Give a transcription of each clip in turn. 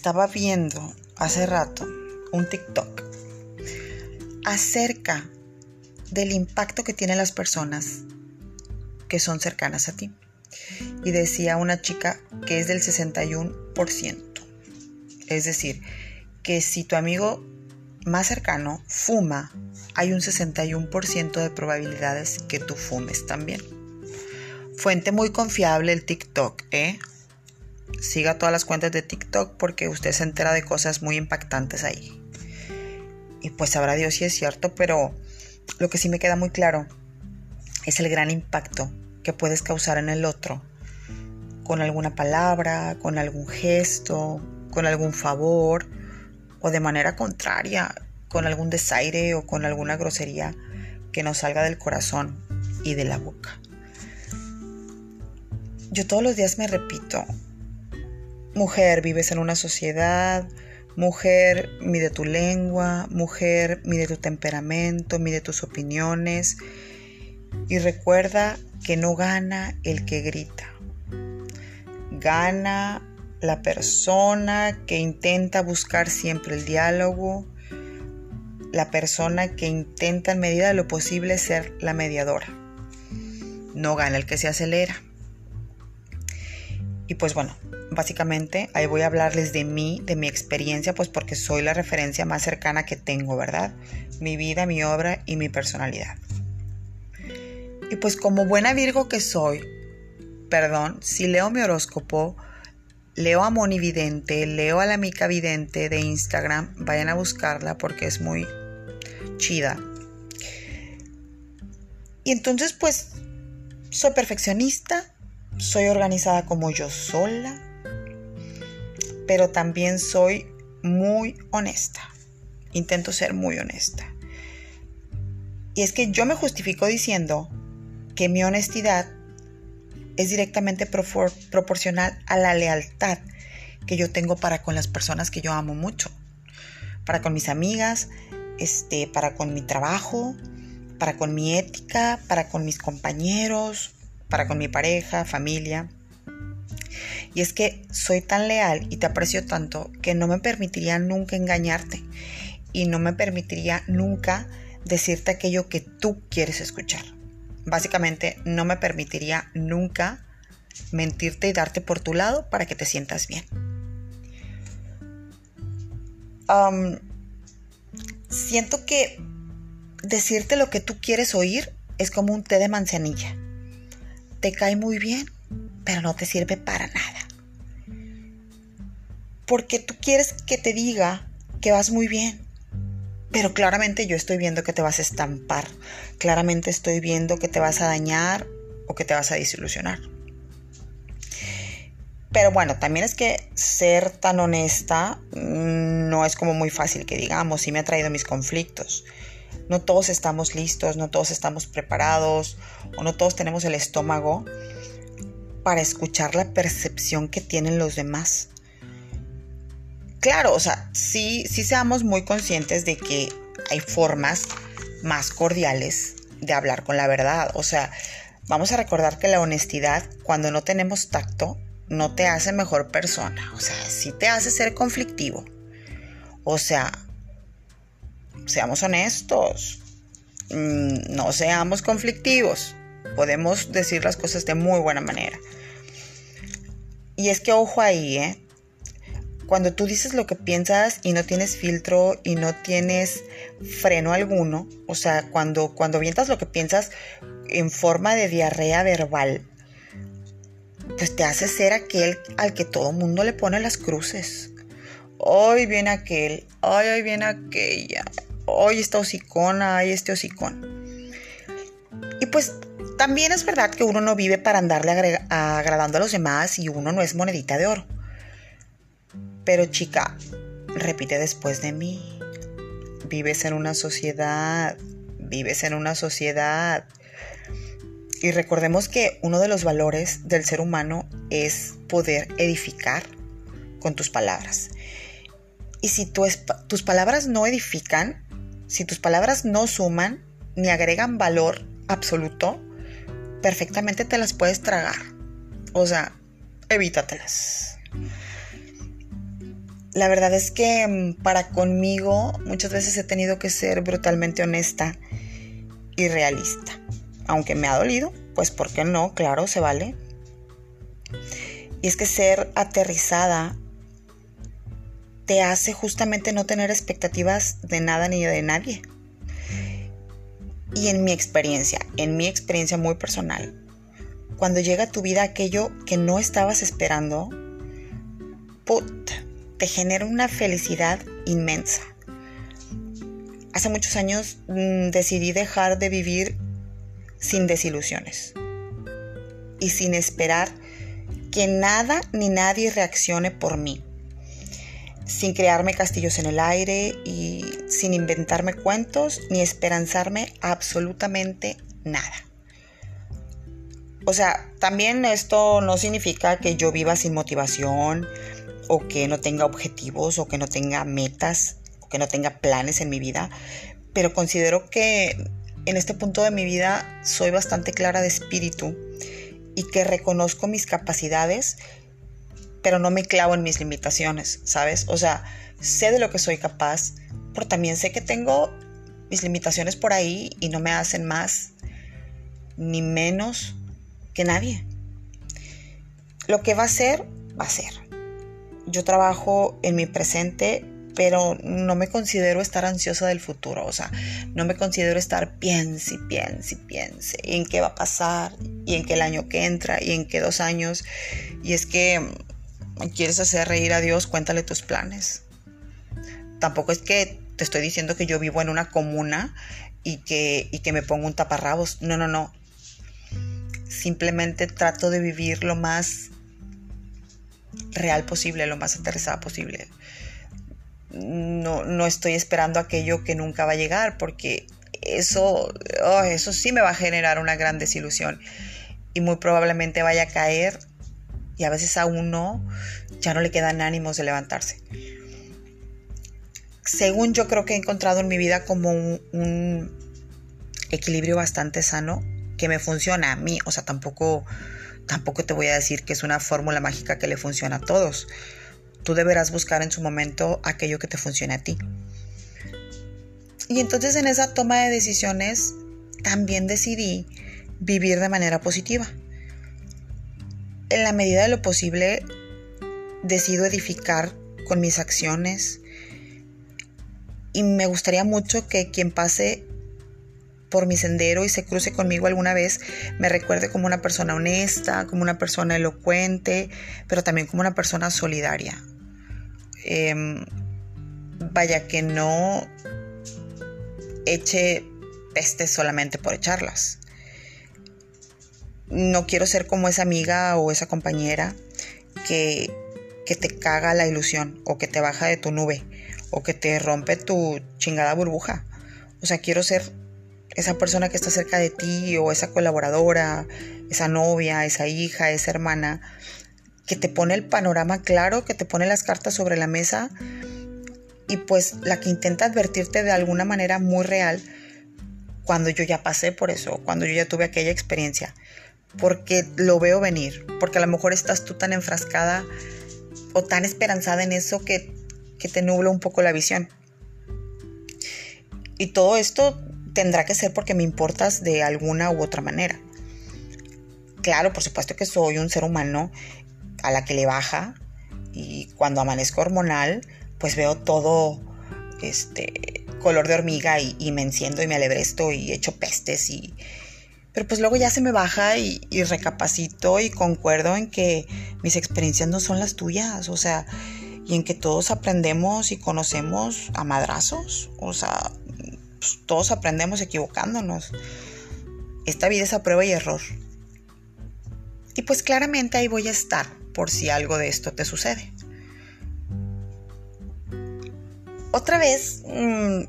estaba viendo hace rato un TikTok acerca del impacto que tienen las personas que son cercanas a ti. Y decía una chica que es del 61%. Es decir, que si tu amigo más cercano fuma, hay un 61% de probabilidades que tú fumes también. Fuente muy confiable el TikTok, ¿eh? Siga todas las cuentas de TikTok porque usted se entera de cosas muy impactantes ahí. Y pues sabrá Dios si es cierto, pero lo que sí me queda muy claro es el gran impacto que puedes causar en el otro con alguna palabra, con algún gesto, con algún favor o de manera contraria, con algún desaire o con alguna grosería que nos salga del corazón y de la boca. Yo todos los días me repito, mujer, vives en una sociedad, mujer, mide tu lengua, mujer, mide tu temperamento, mide tus opiniones. Y recuerda que no gana el que grita, gana la persona que intenta buscar siempre el diálogo, la persona que intenta en medida de lo posible ser la mediadora. No gana el que se acelera. Y pues bueno, básicamente ahí voy a hablarles de mí, de mi experiencia, pues porque soy la referencia más cercana que tengo, ¿verdad? Mi vida, mi obra y mi personalidad. Y pues como buena Virgo que soy, perdón, si leo mi horóscopo, leo a Moni Vidente, leo a la Mica Vidente de Instagram, vayan a buscarla porque es muy chida. Y entonces pues soy perfeccionista, soy organizada como yo sola, pero también soy muy honesta. Intento ser muy honesta. Y es que yo me justifico diciendo que mi honestidad es directamente proporcional a la lealtad que yo tengo para con las personas que yo amo mucho, para con mis amigas, este, para con mi trabajo, para con mi ética, para con mis compañeros, para con mi pareja, familia. Y es que soy tan leal y te aprecio tanto que no me permitiría nunca engañarte y no me permitiría nunca decirte aquello que tú quieres escuchar básicamente no me permitiría nunca mentirte y darte por tu lado para que te sientas bien. siento que decirte lo que tú quieres oír es como un té de manzanilla. Te cae muy bien, pero no te sirve para nada. Porque tú quieres que te diga que vas muy bien, pero claramente yo estoy viendo que te vas a estampar. Claramente estoy viendo que te vas a dañar o que te vas a desilusionar. Pero bueno, también es que ser tan honesta no es como muy fácil que digamos, sí me ha traído mis conflictos. No todos estamos listos, no todos estamos preparados o no todos tenemos el estómago para escuchar la percepción que tienen los demás claro, o sea, sí, sí seamos muy conscientes de que hay formas más cordiales de hablar con la verdad. O sea, vamos a recordar que la honestidad, cuando no tenemos tacto, no te hace mejor persona. O sea, sí te hace ser conflictivo. O sea, seamos honestos. Mm, no seamos conflictivos. Podemos decir las cosas de muy buena manera. Y es que ojo ahí, ¿eh? Cuando tú dices lo que piensas y no tienes filtro y no tienes freno alguno, o sea, cuando, cuando vientas lo que piensas en forma de diarrea verbal, pues te hace ser aquel al que todo mundo le pone las cruces. Hoy viene aquel, hoy, viene aquella, hoy está hocicona, hoy este hocicón. Y pues también es verdad que uno no vive para andarle agradando a los demás y uno no es monedita de oro. Pero chica, repite después de mí. Vives en una sociedad, vives en una sociedad. Y recordemos que uno de los valores del ser humano es poder edificar con tus palabras. Y si tus palabras no edifican, si tus palabras no suman ni agregan valor absoluto, perfectamente te las puedes tragar. O sea, evítatelas. La verdad es que mm, para conmigo muchas veces he tenido que ser brutalmente honesta y realista. Aunque me ha dolido, pues ¿por qué no? Claro, se vale. Y es que ser aterrizada te hace justamente no tener expectativas de nada ni de nadie. Y en mi experiencia, en mi experiencia muy personal, cuando llega a tu vida aquello que no estabas esperando, put, te genera una felicidad inmensa. Hace muchos años mm, decidí dejar de vivir sin desilusiones y sin esperar que nada ni nadie reaccione por mí, sin crearme castillos en el aire y sin inventarme cuentos ni esperanzarme absolutamente nada. O sea, también esto no significa que yo viva sin motivación o que no tenga objetivos o que no tenga metas o que no tenga planes en mi vida, pero considero que en este punto de mi vida soy bastante clara de espíritu y que reconozco mis capacidades, pero no me clavo en mis limitaciones, ¿sabes? O sea, sé de lo que soy capaz, pero también sé que tengo mis limitaciones por ahí y no me hacen más ni menos que nadie. Lo que va a ser, va a ser. Yo trabajo en mi presente pero no me considero estar ansiosa del futuro, o sea, no me considero estar piense piense piense en qué va a pasar y en qué el año que entra y en qué dos años. Y es que quieres hacer reír a Dios, cuéntale tus planes. Tampoco es que te estoy diciendo que yo vivo en una comuna y que, y que me pongo un taparrabos. No, no, no. Simplemente trato de vivir lo más real posible, lo más aterrizada posible. No, no estoy esperando aquello que nunca va a llegar, porque eso, oh, eso sí me va a generar una gran desilusión. Y muy probablemente vaya a caer y a veces a uno ya no le quedan ánimos de levantarse. Según yo creo que he encontrado en mi vida como un, un equilibrio bastante sano que me funciona a mí, o sea, tampoco tampoco te voy a decir que es una fórmula mágica que le funciona a todos Tú deberás buscar en su momento aquello que te funcione a ti. Y entonces en esa toma de decisiones también decidí vivir de manera positiva. En la medida de lo posible, decido edificar con mis acciones y me gustaría mucho que quien pase por mi sendero y se cruce conmigo alguna vez, me recuerde como una persona honesta, como una persona elocuente, pero también como una persona solidaria. Em, vaya que no eche pestes solamente por echarlas. No quiero ser como esa amiga o esa compañera que, que te caga la ilusión o que te baja de tu nube o que te rompe tu chingada burbuja. O sea, quiero ser esa persona que está cerca de ti o esa colaboradora, esa novia, esa hija, esa hermana que te pone el panorama claro, que te pone las cartas sobre la mesa y pues la que intenta advertirte de alguna manera muy real cuando yo ya pasé por eso, cuando yo ya tuve aquella experiencia, porque lo veo venir, porque a lo mejor estás tú tan enfrascada o tan esperanzada en eso que, que te nubla un poco la visión. Y todo esto tendrá que ser porque me importas de alguna u otra manera. Claro, por supuesto que soy un ser humano a la que le baja y cuando amanezco hormonal, pues veo todo este color de hormiga y, me enciendo y me alebresto y echo pestes y... Pero pues luego ya se me baja y, y recapacito y concuerdo en que mis experiencias no son las tuyas, o sea, y en que todos aprendemos y conocemos a madrazos, o sea, pues todos aprendemos equivocándonos. Esta vida es a prueba y error. Y pues claramente ahí voy a estar por si algo de esto te sucede. Otra vez, mm,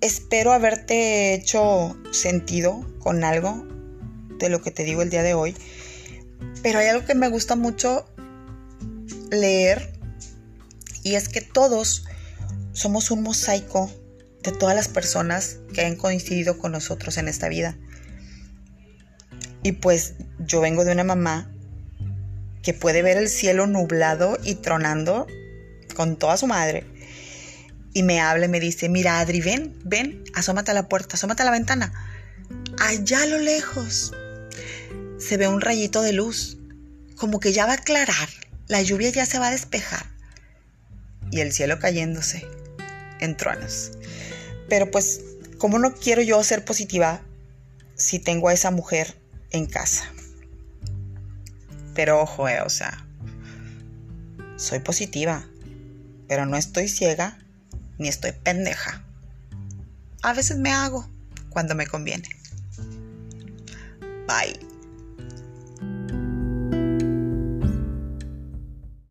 espero haberte hecho sentido con algo de lo que te digo el día de hoy, pero hay algo que me gusta mucho leer y es que todos somos un mosaico de todas las personas que han coincidido con nosotros en esta vida. Y pues yo vengo de una mamá que puede ver el cielo nublado y tronando con toda su madre. Y me habla y me dice, mira Adri, ven, ven, asómate a la puerta, asómate a la ventana. Allá a lo lejos se ve un rayito de luz, como que ya va a aclarar, la lluvia ya se va a despejar. Y el cielo cayéndose en truenos. Pero pues, ¿cómo no quiero yo ser positiva si tengo a esa mujer en casa? Pero ojo, eh, o sea, soy positiva, pero no estoy ciega ni estoy pendeja. A veces me hago cuando me conviene. Bye.